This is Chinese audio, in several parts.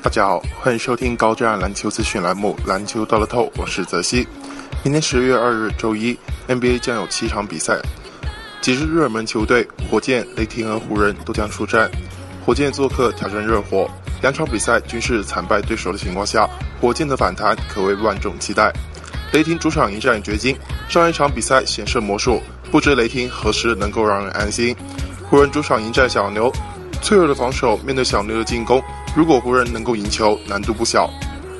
大家好，欢迎收听高质量篮球资讯栏目《篮球到了透》，我是泽西。明天十月二日周一，NBA 将有七场比赛，几支热门球队火箭、雷霆和湖人都将出战。火箭做客挑战热火，两场比赛均是惨败对手的情况下，火箭的反弹可谓万众期待。雷霆主场迎战掘金，上一场比赛显示魔术，不知雷霆何时能够让人安心。湖人主场迎战小牛，脆弱的防守面对小牛的进攻。如果湖人能够赢球，难度不小。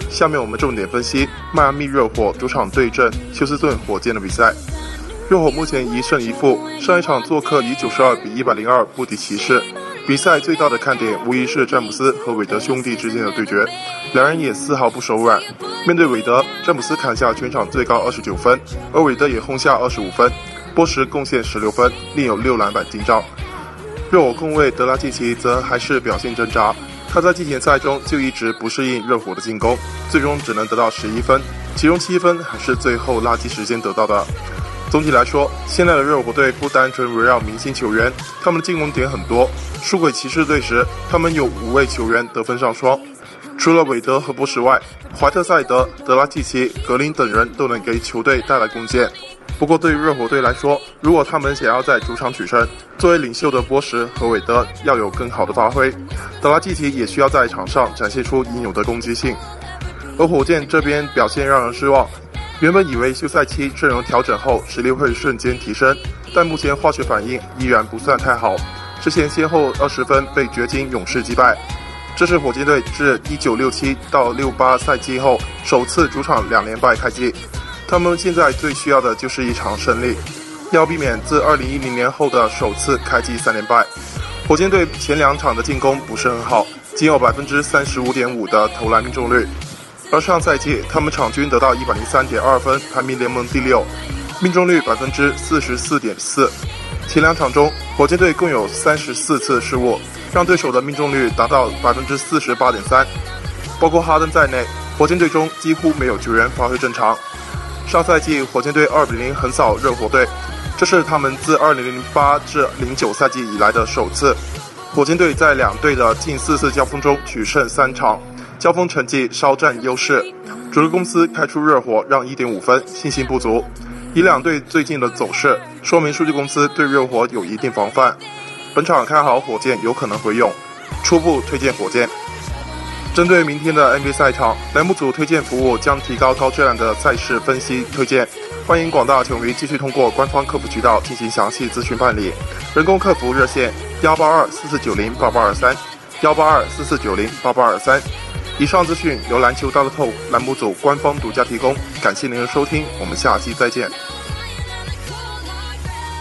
下面我们重点分析迈阿密热火主场对阵休斯顿火箭的比赛。热火目前一胜一负，上一场做客以九十二比一百零二不敌骑士。比赛最大的看点无疑是詹姆斯和韦德兄弟之间的对决，两人也丝毫不手软。面对韦德，詹姆斯砍下全场最高二十九分，而韦德也轰下二十五分，波什贡献十六分，另有六篮板进账。热火控卫德拉季奇则还是表现挣扎。他在季前赛中就一直不适应热火的进攻，最终只能得到十一分，其中七分还是最后垃圾时间得到的。总体来说，现在的热火队不单纯围绕明星球员，他们的进攻点很多。输给骑士队时，他们有五位球员得分上双，除了韦德和波什外，怀特塞德、德拉季奇、格林等人都能给球队带来贡献。不过，对于热火队来说，如果他们想要在主场取胜，作为领袖的波什和韦德要有更好的发挥，德拉季奇也需要在场上展现出应有的攻击性。而火箭这边表现让人失望，原本以为休赛期阵容调整后实力会瞬间提升，但目前化学反应依然不算太好。之前先后二十分被掘金、勇士击败，这是火箭队自一九六七到六八赛季后首次主场两连败开机。他们现在最需要的就是一场胜利，要避免自2010年后的首次开机三连败。火箭队前两场的进攻不是很好，仅有百分之三十五点五的投篮命中率，而上赛季他们场均得到一百零三点二分，排名联盟第六，命中率百分之四十四点四。前两场中，火箭队共有三十四次失误，让对手的命中率达到百分之四十八点三。包括哈登在内，火箭队中几乎没有球员发挥正常。上赛季，火箭队二比零横扫热火队，这是他们自二零零八至零九赛季以来的首次。火箭队在两队的近四次交锋中取胜三场，交锋成绩稍占优势。主力公司开出热火让一点五分，信心不足。以两队最近的走势，说明数据公司对热火有一定防范。本场看好火箭有可能回勇，初步推荐火箭。针对明天的 NBA 赛场，栏目组推荐服务将提高高质量的赛事分析推荐。欢迎广大球迷继续通过官方客服渠道进行详细咨询办理。人工客服热线：幺八二四四九零八八二三，幺八二四四九零八八二三。以上资讯由篮球大乐透栏目组官方独家提供，感谢您的收听，我们下期再见。